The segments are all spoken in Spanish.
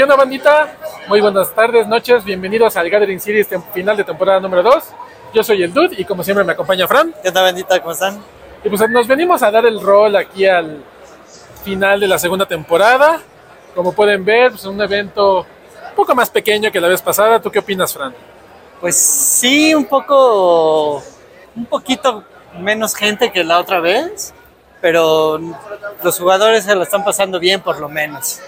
¿Qué onda, bandita? Muy buenas tardes, noches, bienvenidos al Gathering Series final de temporada número 2. Yo soy el Dude y como siempre me acompaña Fran. ¿Qué onda, bandita? ¿Cómo están? Y pues nos venimos a dar el rol aquí al final de la segunda temporada. Como pueden ver, pues un evento un poco más pequeño que la vez pasada. ¿Tú qué opinas, Fran? Pues sí, un poco, un poquito menos gente que la otra vez, pero los jugadores se lo están pasando bien por lo menos.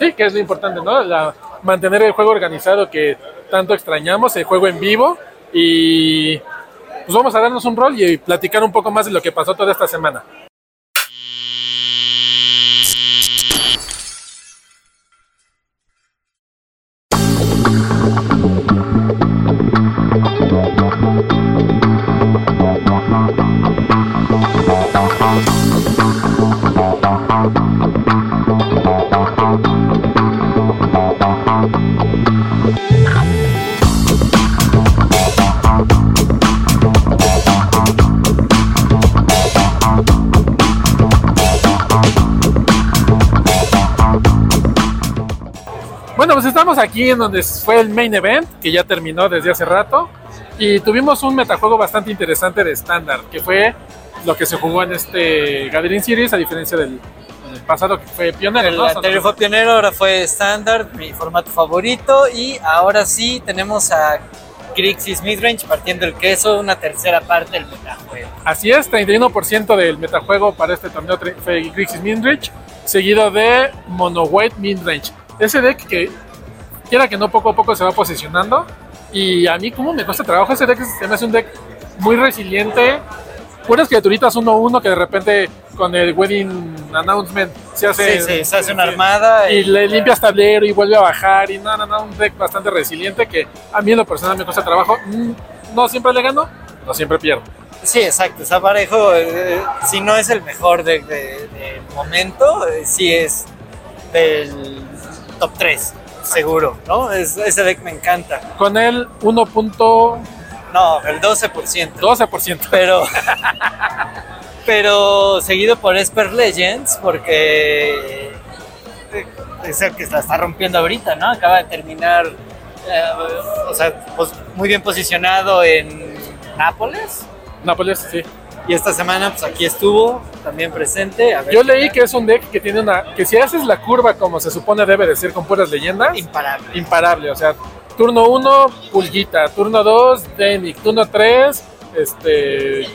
Sí, que es lo importante, ¿no? La, mantener el juego organizado que tanto extrañamos, el juego en vivo y pues vamos a darnos un rol y platicar un poco más de lo que pasó toda esta semana. Aquí en donde fue el main event, que ya terminó desde hace rato, y tuvimos un metajuego bastante interesante de estándar, que fue lo que se jugó en este Gathering Series, a diferencia del, del pasado que fue pionero. El ¿no? anterior fue pionero, ahora fue estándar, mi formato favorito, y ahora sí tenemos a Grixis Midrange partiendo el queso, una tercera parte del metajuego. Así es, 31% del metajuego para este torneo fue Grixis Midrange, seguido de Mono White Midrange. Ese deck que, quiera que no, poco a poco se va posicionando. Y a mí, como me cuesta trabajo ese deck, se me hace un deck muy resiliente. Puras criaturitas 1-1 que de repente con el Wedding Announcement se hace. Sí, sí, se hace una armada Y y- le limpias tablero y vuelve a bajar. Y no, no, no, un deck bastante resiliente que a mí en lo personal me cuesta trabajo. Mm, No siempre le gano, no siempre pierdo. Sí, exacto, está parejo. eh, si no es el mejor deck de, de momento, eh, sí es del top 3, seguro, ¿no? Es- ese deck me encanta. Con el 1.12%. No, el 12%. Pero, pero seguido por Esper Legends, porque eh, es el que la está rompiendo ahorita, ¿no? Acaba de terminar, eh, o sea, pues, muy bien posicionado en Nápoles. Nápoles, sí. Y esta semana, pues aquí estuvo, también presente. A ver Yo leí que es un deck que tiene una. que si haces la curva como se supone debe de ser con puras leyendas, Imparable. imparable. O sea, turno 1, Pulguita. Turno 2, Denic. Turno 3, este.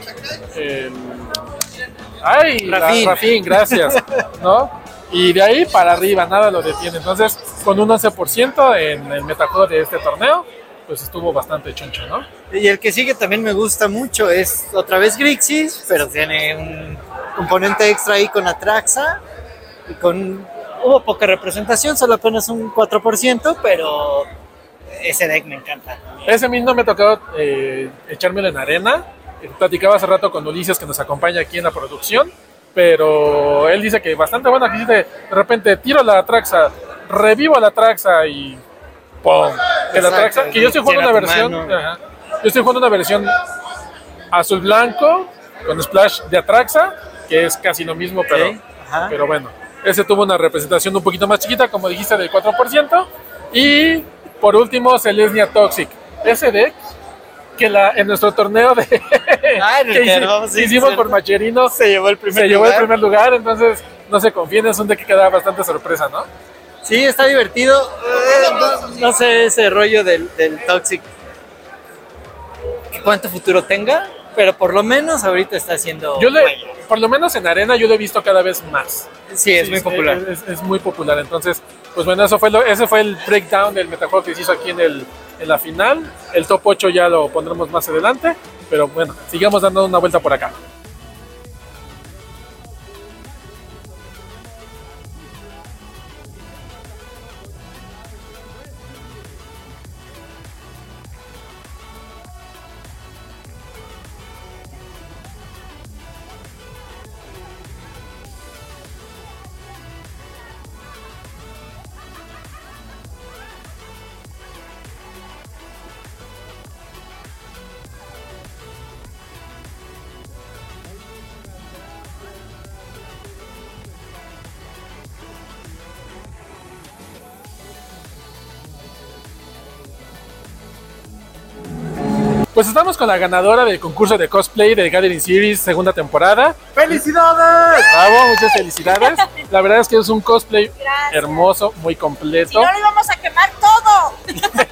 ay, Rafín. Rafín, gracias. ¿No? Y de ahí para arriba, nada lo detiene. Entonces, con un 11% en el metajuego de este torneo, pues estuvo bastante choncho, ¿no? Y el que sigue también me gusta mucho es otra vez Grixis, pero tiene un componente extra ahí con Atraxa. Y con. Hubo poca representación, solo apenas un 4%, pero ese deck me encanta. Ese mismo me ha tocado eh, echármelo en arena. Platicaba hace rato con Ulises que nos acompaña aquí en la producción, pero él dice que bastante bueno. Aquí dice, de repente tiro la Traxa, revivo la Traxa y ¡pum! Que la que yo estoy jugando una versión, ajá, yo estoy jugando una versión azul blanco con splash de Atraxa, que es casi lo mismo, pero, pero bueno, ese tuvo una representación un poquito más chiquita, como dijiste, del 4%. Y por último, Selesnia Toxic. Ese deck que la, en nuestro torneo de Ah, que hicimos sí. por Macherino Se llevó el primer se llevó el lugar. primer lugar, entonces no se confíen, es un deck que da bastante sorpresa, ¿no? Sí, está divertido. Eh, no, no sé ese rollo del, del Toxic. cuánto futuro tenga, pero por lo menos ahorita está haciendo. Yo le, por lo menos en arena yo lo he visto cada vez más. Sí, es Sí, muy popular. Es, es muy popular. Entonces, pues bueno, eso fue lo, ese fue el breakdown del metajuego que se hizo aquí en, el, en la final. El top 8 ya lo pondremos más adelante. Pero bueno, sigamos dando una vuelta por acá. Pues estamos con la ganadora del concurso de cosplay de Gathering Series segunda temporada. ¡Felicidades! Bravo, muchas felicidades. La verdad es que es un cosplay Gracias. hermoso, muy Si completo. no, lo íbamos a quemar todo.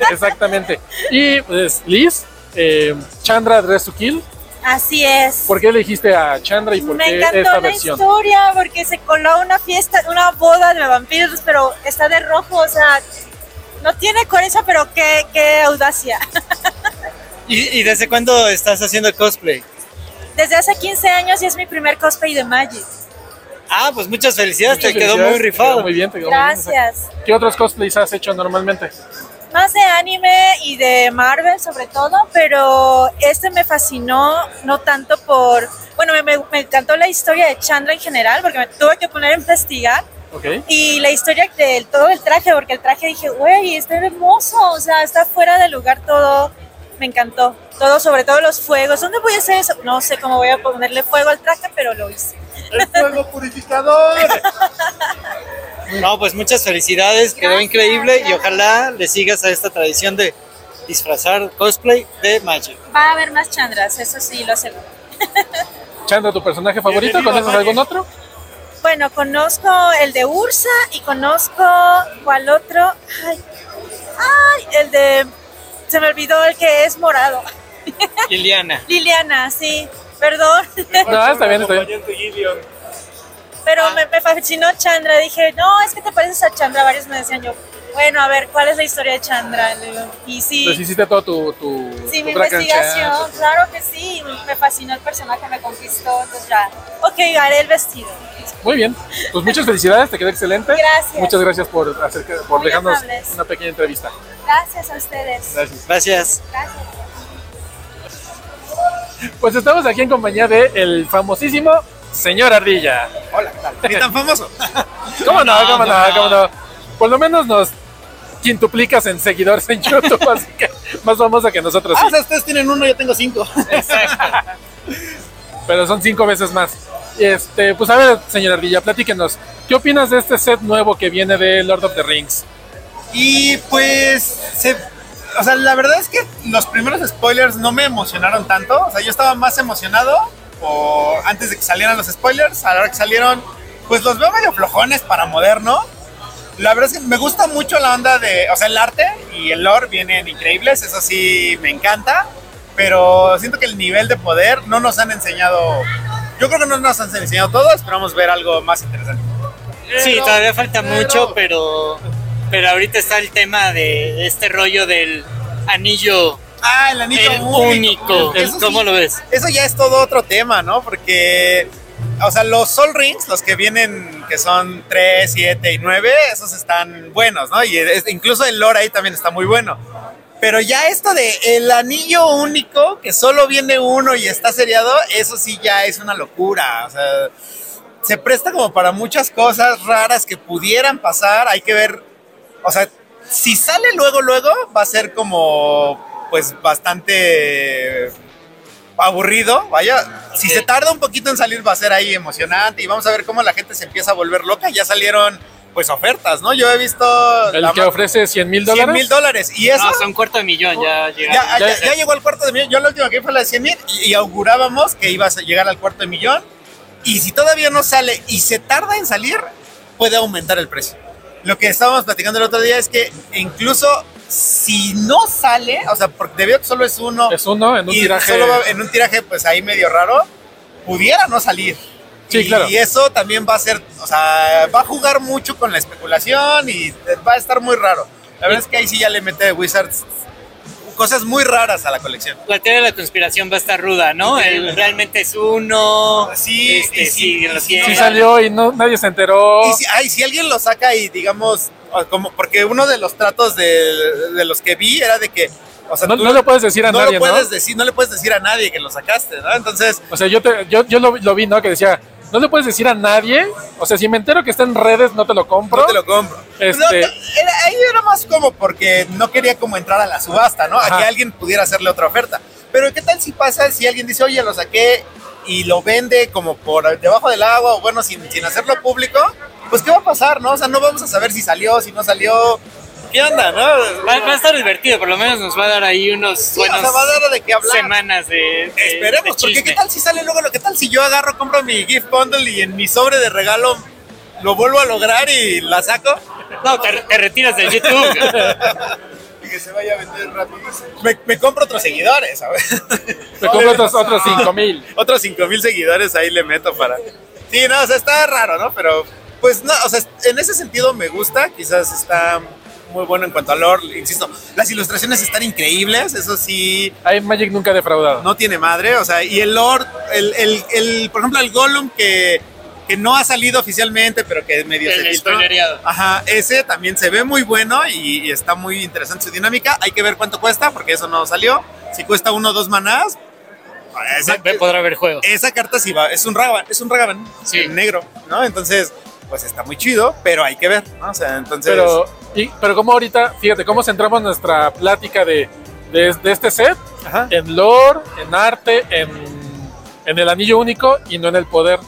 Exactamente. Y pues Liz, eh, Chandra Dress to Kill. Así es. ¿Por qué elegiste a Chandra y por Me qué encantó esta la versión? historia porque se coló una fiesta, una boda de vampiros, pero está de rojo, o sea, no tiene coherencia, pero qué, qué audacia. ¿Y, y desde cuándo estás haciendo cosplay? Desde hace 15 años y es mi primer cosplay de Magic. Ah, pues muchas felicidades, Muchas te quedó felicidades, muy rifado. quedó muy bien, te quedó muy bien. Gracias. ¿Qué otros cosplays has hecho normalmente? Más de anime y de Marvel sobre todo, pero este me fascinó, no tanto por... Bueno, me, me- me encantó la historia de Chandra en general, porque me tuve que poner a investigar. Ok. Y la historia del todo el traje, porque el traje dije, güey, está hermoso, o sea, está fuera de lugar todo. Me encantó. Todo, sobre todo los fuegos. ¿Dónde voy a hacer eso? No sé cómo voy a ponerle fuego al traje, pero lo hice. ¡El fuego purificador! No, pues muchas felicidades, quedó Gracias, increíble y ojalá le sigas a esta tradición de disfrazar cosplay de Magic. Va a haber más Chandras, eso sí, lo aseguro. Chandra, ¿tu personaje favorito? ¿Conoces algún otro? Bueno, conozco el de Ursa y conozco, ¿cuál otro? Ay, ay, el de, se me olvidó el que es morado. Liliana. Liliana, sí, perdón. No, está bien, está bien. Pero me, me fascinó Chandra. Dije, no, es que te pareces a Chandra. Varios me decían yo, bueno, a ver, ¿cuál es la historia de Chandra? Y sí, Pues hiciste todo tu, tu, sí, tu mi investigación, claro que sí. Me fascinó el personaje, me conquistó. Entonces ya, ok, haré el vestido. Muy bien. Pues muchas felicidades, te quedó excelente. Gracias. Muchas gracias por, hacer, por Muy dejarnos amables. una pequeña entrevista. Gracias a ustedes. Gracias. Gracias. Gracias. Pues estamos aquí en compañía de el famosísimo señor Ardilla. Hola, ¿qué tal? ¿Qué tan famoso? ¿Cómo no? ¿Cómo no? ¿Cómo no? Por lo menos nos quintuplicas en seguidores en YouTube, así que más famoso que nosotros. Ah, sí. o sea, ustedes tienen uno, yo tengo cinco. pero son cinco veces más. Este, pues a ver, señor Ardilla, platíquenos. ¿Qué opinas de este set nuevo que viene de Lord of the Rings? Y pues, se- o sea, la verdad es que los primeros spoilers no me emocionaron tanto. O sea, yo estaba más emocionado o antes de que salieran los spoilers. A la hora que salieron, pues los veo medio flojones para moderno. La verdad es que me gusta mucho la onda de, o sea, el arte y el lore vienen increíbles, eso sí me encanta, pero siento que el nivel de poder no nos han enseñado, yo creo que no nos han enseñado todo, esperamos ver algo más interesante. Sí, todavía falta pero- mucho, pero, pero ahorita está el tema de este rollo del anillo Ah, el anillo el único. único. Eso ¿Cómo sí, lo ves? Eso ya es todo otro tema, ¿no? Porque, o sea, los Sol Rings, los que vienen, que son 3, 7 y 9, esos están buenos, ¿no? Y es- incluso el lore ahí también está muy bueno. Pero ya esto de el anillo único, que solo viene uno y está seriado, eso sí ya es una locura. O sea, se presta como para muchas cosas raras que pudieran pasar. Hay que ver, o sea, si sale luego, luego, va a ser como, pues, bastante aburrido, vaya. Si se tarda un poquito en salir, va a ser ahí emocionante y vamos a ver cómo la gente se empieza a volver loca. Ya salieron, pues, ofertas, ¿no? Yo he visto... El que ofrece 100 mil 100 dólares. mil dólares. Y eso... No, son cuarto de millón, ya. Ya, ya, Ya- ya llegó al cuarto de millón. Yo la última que fue la de 100 mil y, y augurábamos que ibas a llegar al cuarto de millón. Y si todavía no sale y se tarda en salir, puede aumentar el precio. Lo que estábamos platicando el otro día es que incluso si no sale, o sea, porque debido a que solo es uno Es uno en un y tiraje. solo va en un tiraje pues ahí medio raro, pudiera no salir. Sí, y, claro. y eso también va a ser, o sea, va a jugar mucho con la especulación y va a estar muy raro. La verdad es que ahí sí ya le mete Wizards cosas muy raras a la colección. La teoría de la conspiración va a estar ruda, ¿no? El- realmente es uno. Sí, este, y sí, sí, y lo sí, salió y no, nadie se enteró. Y si, ay, si alguien lo saca y digamos, como, porque uno de los tratos de, de los que vi era de que, o sea, No, tú no le puedes decir a no nadie, lo puedes ¿no? decir, no le puedes decir a nadie que lo sacaste, ¿no? Entonces, O sea, yo, te, yo, yo lo, lo vi, ¿no? Que decía, no le puedes decir a nadie. O sea, si me entero que está en redes, no te lo compro. no te lo compro. Este- No, era- ahí era más como porque no quería como entrar a la subasta, ¿no? A Ajá. que alguien pudiera hacerle otra oferta. Pero ¿qué tal si pasa si alguien dice, oye, lo saqué y lo vende como por debajo del agua o bueno, sin, sin hacerlo público? Pues ¿qué va a pasar, no? O sea, no vamos a saber si salió, si no salió. Qué onda, ¿no? Va, va a estar divertido, por lo menos nos va a dar ahí unos Sí, o buenos sea, va a dar de qué hablar. semanas de, de- Esperemos, de porque qué tal si sale luego lo que tal si yo agarro, compro mi gift bundle y en mi sobre de regalo lo vuelvo a lograr y la saco. No, te, te retiras del YouTube. Y que se vaya a vender rapidísimo. Me, me compro otros seguidores, ¿sabes? Me compro otros, otros 5 mil. Otros 5 mil seguidores ahí le meto para. Sí, no, o sea, está raro, ¿no? Pero, pues no, o sea, en ese sentido me gusta. Quizás está muy bueno en cuanto a lore. Insisto, las ilustraciones están increíbles, eso sí. Ahí Magic nunca ha defraudado. no tiene madre, o sea, y el lore, el, el, el- por ejemplo, el Gollum que, que no ha salido oficialmente, pero que medio El se filtró. Ajá, ese también se ve muy bueno y, y está muy interesante su dinámica. Hay que ver cuánto cuesta, porque eso no salió. Si cuesta uno o dos manás, esa, podrá haber juego. esa carta sí va, es un Ragavan, es un Ragavan Sí. en negro, ¿no? Entonces, pues está muy chido, pero hay que ver, ¿no? O sea, entonces... Pero, y, pero como ahorita, fíjate, cómo centramos nuestra plática de, de, de este set Ajá. en lore, en arte, en, en el anillo único y no en el poder.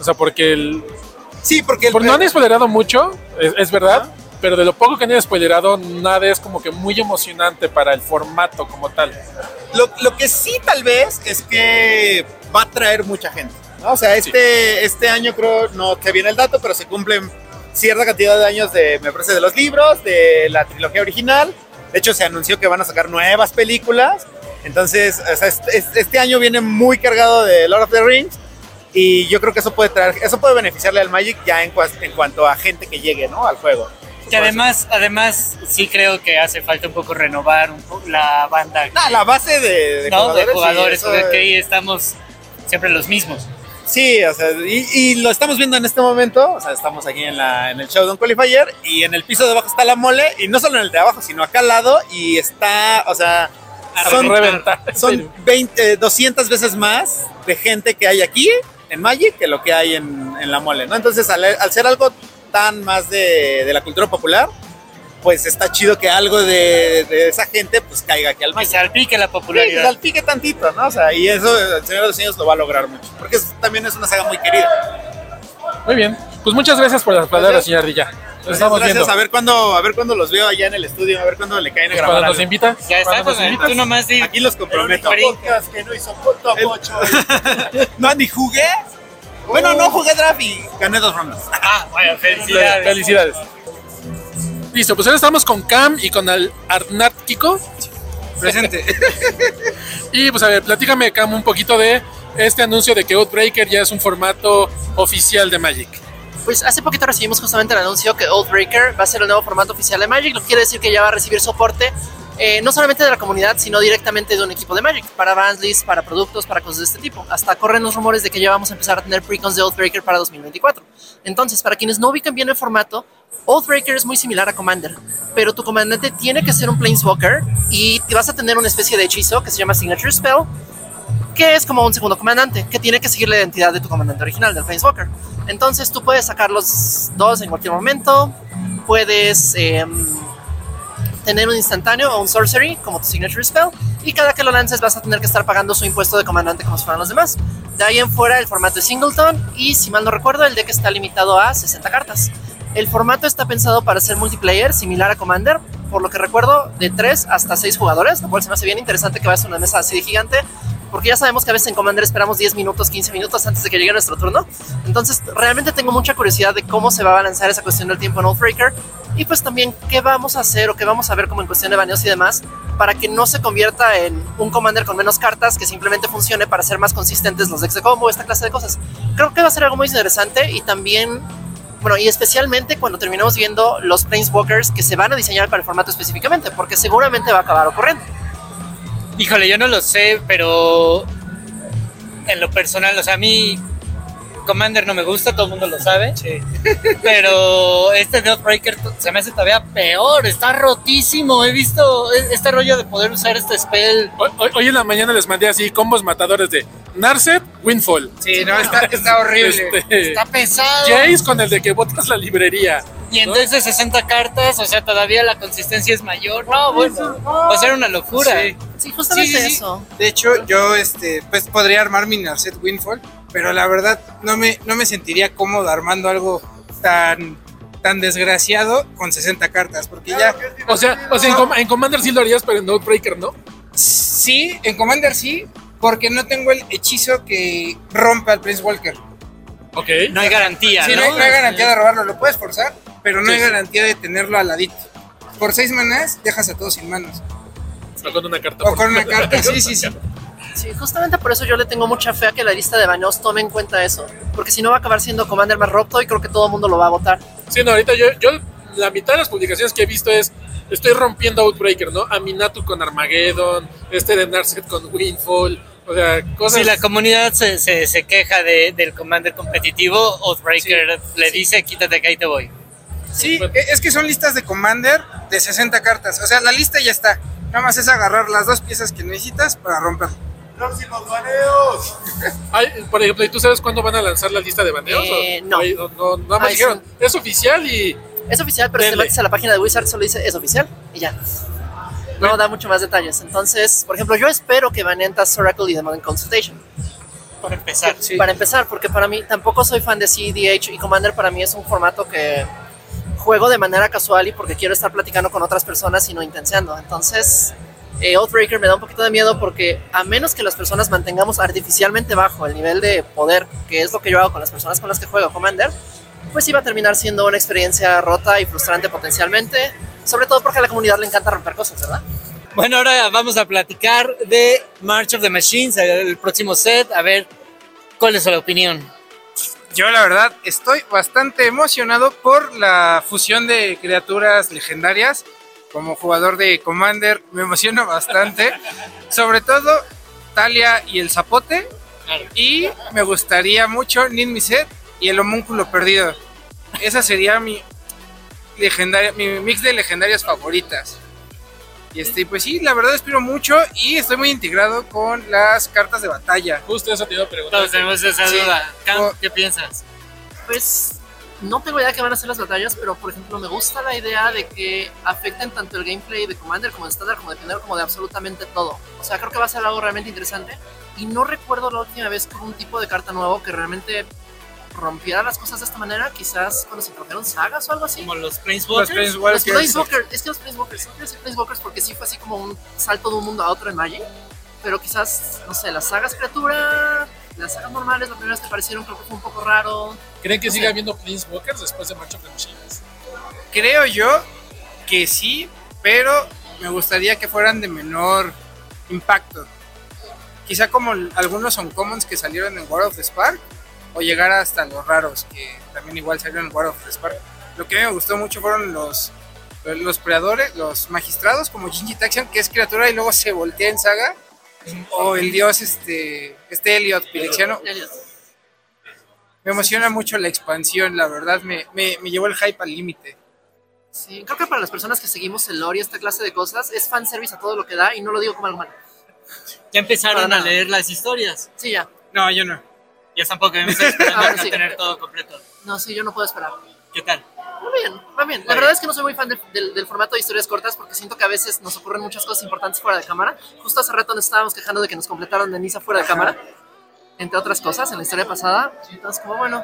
O sea, porque el, Sí, porque el, por- no han spoilerado mucho, es, es verdad, pero de lo poco que han spoilerado, nada es como que muy emocionante para el formato como tal. Lo, lo que sí tal vez es que va a traer mucha gente. ¿no? O sea, este, este año creo, no te viene el dato, pero se cumplen cierta cantidad de años de, me parece, de los libros, de la trilogía original. De hecho, se anunció que van a sacar nuevas películas. Entonces, o sea, este, este- año viene muy cargado de Lord of the Rings. Y yo creo que eso puede traer, eso puede beneficiarle al Magic ya en, en cuanto a gente que llegue, ¿no? Al juego. Que además, además, sí creo que hace falta un poco renovar un poco la banda la base de, de ¿no? jugadores. de jugadores, es- ahí estamos siempre los mismos. Sí, o sea, y, y lo estamos viendo en este momento. O sea, estamos aquí en, la, en el Showdown Qualifier y en el piso de abajo está la mole. Y no solo en el de abajo, sino acá al lado. Y está, o sea, son, reventar. son 20, eh, 200 veces más de gente que hay aquí en Magic que lo que hay en, en la mole, ¿no? Entonces, al, al ser algo tan más de, de la cultura popular, pues está chido que algo de, de esa gente pues caiga aquí al Que Magic. salpique la Sí, popularidad. salpique tantito, ¿no? O sea, y eso el Señor de los Anillos lo va a lograr mucho. Porque es- también es una saga muy querida. Muy bien, pues muchas gracias por las palabras, señor Dilla. Nos estamos gracias. viendo. A ver cuándo, a ver cuándo los veo allá en el estudio, a ver cuándo le caen a Pues grabar. cuando nos invita. Ya está, pues, tú nomás di. Aquí los comprometo. El único que no hizo punto No, ni jugué. Bueno, no jugué draft y gané dos rondas. Ah, bueno, felicidades. Felicidades. Listo, pues ahora estamos con Cam y con el Arnat Kiko. Presente. Y pues a ver, platícame Cam un poquito de este anuncio de que Outbreaker ya es un formato oficial de Magic. Pues hace poquito recibimos justamente el anuncio que Oathbreaker va a ser el nuevo formato oficial de Magic, lo que quiere decir que ya va a recibir soporte eh, no solamente de la comunidad, sino directamente de un equipo de Magic, para lists, para productos, para cosas de este tipo. Hasta corren los rumores de que ya vamos a empezar a tener precons de Oathbreaker para 2024. Entonces, para quienes no ubican bien el formato, Oathbreaker es muy similar a Commander, pero tu comandante tiene que ser un Planeswalker y vas a tener una especie de hechizo que se llama Signature Spell, que es como un segundo comandante, que tiene que seguir la identidad de tu comandante original, del Planeswalker. Entonces tú puedes sacar los dos en cualquier momento, puedes em, tener un instantáneo o un sorcery como tu signature spell, y cada que lo lances vas a tener que estar pagando su impuesto de comandante como si fueran los demás. De ahí en fuera el formato es singleton, y si mal no recuerdo, el deck está limitado a 60 cartas. El formato está pensado para ser multiplayer, similar a Commander, por lo que recuerdo, de 3 hasta 6 jugadores, lo cual se me hace bien interesante que vaya a una mesa así de gigante, porque ya sabemos que a veces en Commander esperamos 10 minutos, 15 minutos antes de que llegue nuestro turno. Entonces, realmente tengo mucha curiosidad de cómo se va a balancear esa cuestión del tiempo en Oathbreaker y pues también qué vamos a hacer o qué vamos a ver como en cuestión de baneos y demás para que no se convierta en un Commander con menos cartas que simplemente funcione para ser más consistentes los decks de combo, esta clase de cosas. Creo que va a ser algo muy interesante y también bueno, y especialmente cuando terminemos viendo los Planeswalkers que se van a diseñar para el formato específicamente, porque seguramente va a acabar ocurriendo. Híjole, yo no lo sé, pero en lo personal, o sea, a mí Commander no me gusta, todo el mundo lo sabe. Pero este Deathbreaker se me hace todavía peor, está rotísimo. He visto e- este rollo de poder usar este spell. Hoy, hoy- hoy en la mañana les mandé así combos matadores de Narset, Windfall. Sí, no, está, está horrible. Este, Está pesado. Jace con el de que botas la librería. Y en vez de 60 cartas, o sea, todavía la consistencia es mayor. No, bueno, va a ser una locura. Sí. Sí, justamente Sí, sí, sí. eso. De hecho, yo este, pues podría armar mi Narset Windfall, pero la verdad no me, no me sentiría cómodo armando algo tan tan desgraciado con 60 cartas, porque ya O sea, o sea en, Com- en Commander sí lo harías, pero en Outbreaker no. sí, en Commander sí, porque no tengo el hechizo que rompa al Prince Walker. Ok. No hay garantía, Sí, ¿no? no, hay, no hay garantía de robarlo, lo puedes forzar, pero no Sí, hay sí. garantía de tenerlo al ladito. Por seis manas dejas a todos sin manos. O con una carta. O con una carta, sí, sí, sí. Sí, justamente por eso yo le tengo mucha fe a que la lista de baneos tome en cuenta eso. Porque si no va a acabar siendo Commander más roto y creo que todo el mundo lo va a votar. Sí, no, ahorita yo, yo, la mitad de las publicaciones que he visto es, estoy rompiendo Outbreaker, ¿no? Aminatu con Armageddon, este de Narset con Windfall, o sea, cosas... Si la comunidad se, se, se queja de- del Commander competitivo, Oathbreaker le dice, quítate que ahí te voy. Sí, e- es que son listas de Commander de 60 cartas. O sea, la lista ya está. Nada más es agarrar las dos piezas que necesitas para romperlo. ¡Próximos baneos! Ay, por ejemplo, ¿y tú sabes cuándo van a lanzar la lista de baneos? Eh, no. Ay, no, no, nada más Ay, dijeron, es oficial y... Es oficial, pero si te metes a la página de Wizard solo dice es oficial y ya. No da mucho más detalles. Entonces, por ejemplo, yo espero que baneen Taz Oracle y The Modern Consultation. Para empezar. Sí. Para empezar, porque para mí tampoco soy fan de CDH y Commander para mí es un formato que juego de manera casual y porque quiero estar platicando con otras personas y no intenseando. Entonces, eh, Outbreaker me da un poquito de miedo porque a menos que las personas mantengamos artificialmente bajo el nivel de poder, que es lo que yo hago con las personas con las que juego Commander, pues iba a terminar siendo una experiencia rota y frustrante potencialmente, sobre todo porque a la comunidad le encanta romper cosas, ¿verdad? Bueno, ahora vamos a platicar de March of the Machines, el próximo set, a ver cuál es la opinión. Yo la verdad estoy bastante emocionado por la fusión de criaturas legendarias. Como jugador de Commander me emociona bastante. Sobre todo Talia y el Zapote. Y me gustaría mucho Nin Miset y el Homúnculo Perdido. Esa sería mi legendaria, mi mix de legendarias favoritas. Y este, pues sí, la verdad espero mucho y estoy muy integrado con las cartas de batalla. Justo eso te iba a preguntar. Todos tenemos esa Sí. duda. Cam, O- ¿qué piensas? Pues no tengo idea de qué van a ser las batallas, pero por ejemplo me gusta la idea de que afecten tanto el gameplay de Commander como de Standard, como de Pioneer, como de absolutamente todo. O sea, creo que va a ser algo realmente interesante. Y no recuerdo la última vez con un tipo de carta nuevo que realmente rompiera las cosas de esta manera. Quizás cuando se introdujeron sagas o algo así. Como los Los Planeswalkers. Los Planeswalkers, es que los Planeswalkers, no quiero decir Planeswalkers porque sí fue así como un salto de un mundo a otro en Magic. Pero quizás, no sé, las sagas criatura, las sagas normales, las primeras que aparecieron creo que fue un poco raro. ¿Creen que No siga sé. habiendo Planeswalkers después de March of the Machines? Creo yo que sí, pero me gustaría que fueran de menor impacto. Quizá como algunos son commons que salieron en War of the Spark, o llegar hasta los raros que también igual salieron en War of the Spark. Lo que a mí me gustó mucho fueron los, los predadores, los magistrados, como Jinji Taxion, que es criatura y luego se voltea en saga, o el dios este, este Elliot Pirexiano. Me emociona mucho la expansión, la verdad, me, me, me llevó el hype al límite. Sí, creo que para las personas que seguimos el lore y esta clase de cosas es fanservice a todo lo que da y no lo digo como algo malo. Ya empezaron Para a nada. leer las historias. Sí, ya. No, yo no. Ya tampoco me estoy esperando Ah, a sí. tener todo completo. No, sí, yo no puedo esperar. ¿Qué tal? Va bien, va bien. La verdad es que no soy muy fan del, del- del formato de historias cortas porque siento que a veces nos ocurren muchas cosas importantes fuera de cámara. Justo hace rato nos estábamos quejando de que nos completaron de Nisa fuera de cámara, entre otras cosas, en la historia pasada. Entonces, como bueno,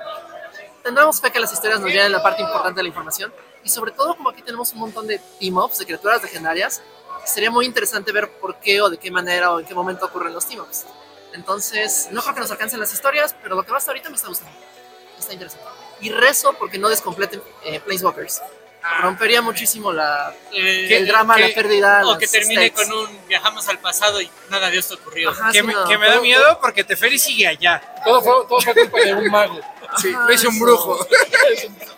tendremos fe que las historias nos llenen la parte importante de la información. Y sobre todo, como aquí tenemos un montón de team-ups, de criaturas legendarias, sería muy interesante ver por qué o de qué manera o en qué momento ocurren los team-ups. Entonces, no creo que nos alcancen las historias, pero lo que va hasta ahorita me está gustando. Está interesante. Y rezo porque no descompleten eh, Planeswalkers. Rompería muchísimo la, Eh, el drama, que- la pérdida. O que termine stakes. con un viajamos al pasado y nada de esto ocurrió. Ajá, que, sí, me, no. que me da miedo porque Teferi sigue allá. Todo fue, todo fue culpa de un mago. Sí, Ajá, hizo un eso. brujo.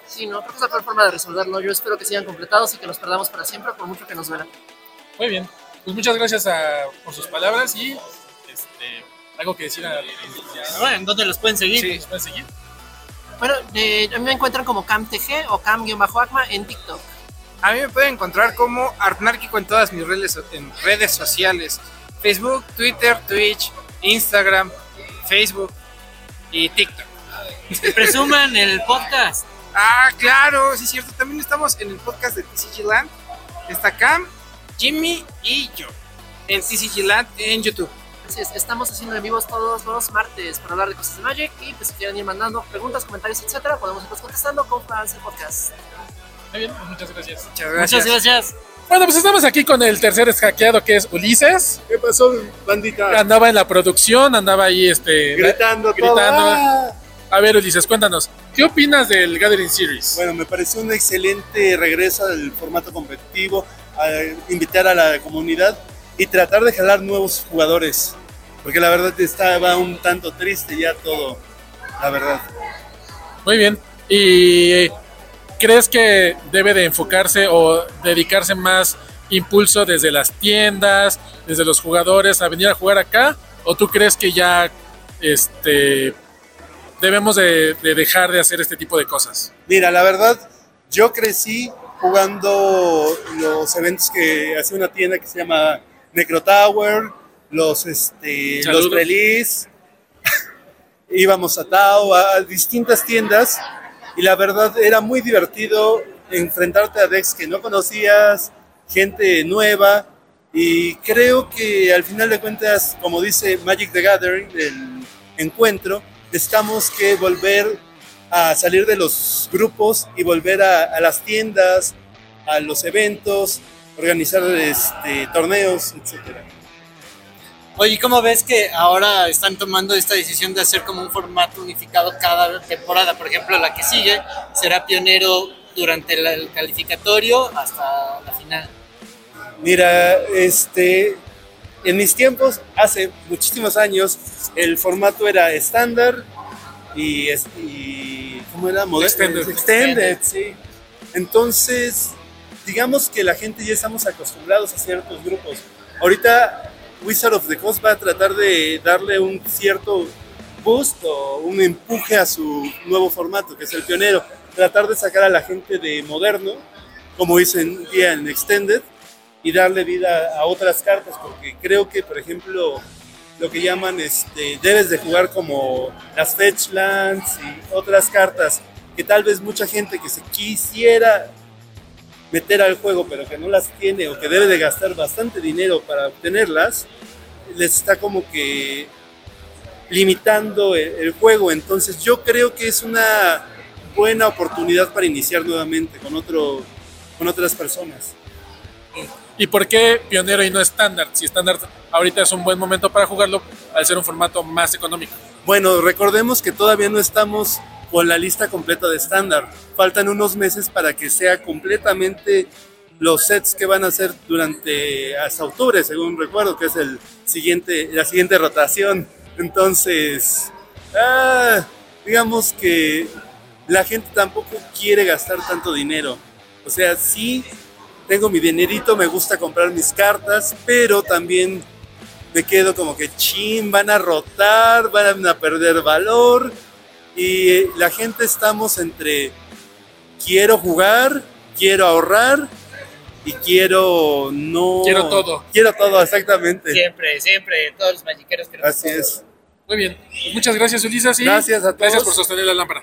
Sí, no, creo que es la peor forma de resolverlo. Yo espero que sigan completados y que los perdamos para siempre, por mucho que nos duela. Muy bien. Pues muchas gracias a- por sus palabras y este, algo que decir a, Bueno, ¿en dónde los pueden seguir? Sí, nos pueden seguir. Bueno, eh, a mí me encuentran como CamTG o Cam-Acma en TikTok. A mí me pueden encontrar como Artnárquico en todas mis redes, en redes sociales. Facebook, Twitter, Twitch, Instagram, Facebook y TikTok. Presuman el podcast. Ah, claro, sí es cierto. También estamos en el podcast de TCG Land. Está Cam, Jimmy y yo. En TCG Land en YouTube. Así es, estamos haciendo en vivos todos los martes para hablar de cosas de Magic y pues si quieren ir mandando preguntas, comentarios, etcétera, podemos irlos contestando con Fans el Podcast. Muy bien, pues muchas gracias. Muchas gracias. Muchas gracias. Bueno, pues estamos aquí con el tercer hackeado que es Ulises. ¿Qué pasó, bandita? Andaba en la producción, andaba ahí este, Gritando, gritando. ¡Ah! A ver, Ulises, cuéntanos, ¿qué opinas del Gathering Series? Bueno, me pareció un excelente regreso al formato competitivo, a invitar a la comunidad y tratar de jalar nuevos jugadores. Porque la verdad estaba un tanto triste ya todo, la verdad. Muy bien. ¿Y crees que debe de enfocarse o dedicarse más impulso desde las tiendas, desde los jugadores a venir a jugar acá? ¿O tú crees que ya este, debemos de, de dejar de hacer este tipo de cosas? Mira, la verdad, yo crecí jugando los eventos que hace una tienda que se llama Necro Tower, los, este, Saludos. los. Íbamos a Tao, a distintas tiendas, y la verdad era muy divertido enfrentarte a decks que no conocías, gente nueva, y creo que al final de cuentas, como dice Magic the Gathering, el encuentro, necesitamos que volver a salir de los grupos y volver a, a las tiendas, a los eventos, organizar este, torneos, etcétera. Oye, ¿y ¿cómo ves que ahora están tomando esta decisión de hacer como un formato unificado cada temporada? Por ejemplo, la que sigue será pionero durante el calificatorio hasta la final. Mira, este, en mis tiempos, hace muchísimos años, el formato era estándar y, ¿cómo era? Moder- Extended. Extended, sí. Entonces, digamos que la gente ya estamos acostumbrados a ciertos grupos. Ahorita Wizard of the Coast va a tratar de darle un cierto boost o un empuje a su nuevo formato, que es el pionero. Tratar de sacar a la gente de moderno, como hizo en día en Extended, y darle vida a otras cartas, porque creo que, por ejemplo, lo que llaman, este, debes de jugar como las Fetchlands y otras cartas que tal vez mucha gente que se quisiera meter al juego, pero que no las tiene o que debe de gastar bastante dinero para obtenerlas, les está como que limitando el, el juego. Entonces yo creo que es una buena oportunidad para iniciar nuevamente con, otro, con otras personas. ¿Y por qué pionero y no estándar? Si estándar ahorita es un buen momento para jugarlo al ser un formato más económico. Bueno, recordemos que todavía no estamos con la lista completa de estándar. Faltan unos meses para que sea completamente los sets que van a hacer durante hasta octubre, según recuerdo, que es el siguiente, la siguiente rotación. Entonces, ah, digamos que la gente tampoco quiere gastar tanto dinero. O sea, sí tengo mi dinerito, me gusta comprar mis cartas, pero también me quedo como que chin, van a rotar, van a perder valor. Y eh, la gente estamos entre quiero jugar, quiero ahorrar y quiero no. Quiero todo. Quiero todo, exactamente. Siempre, siempre, todos los magiqueros queremos Así todo. es. Muy bien. Pues muchas gracias, Ulises. y Gracias a Gracias todos. por sostener la lámpara.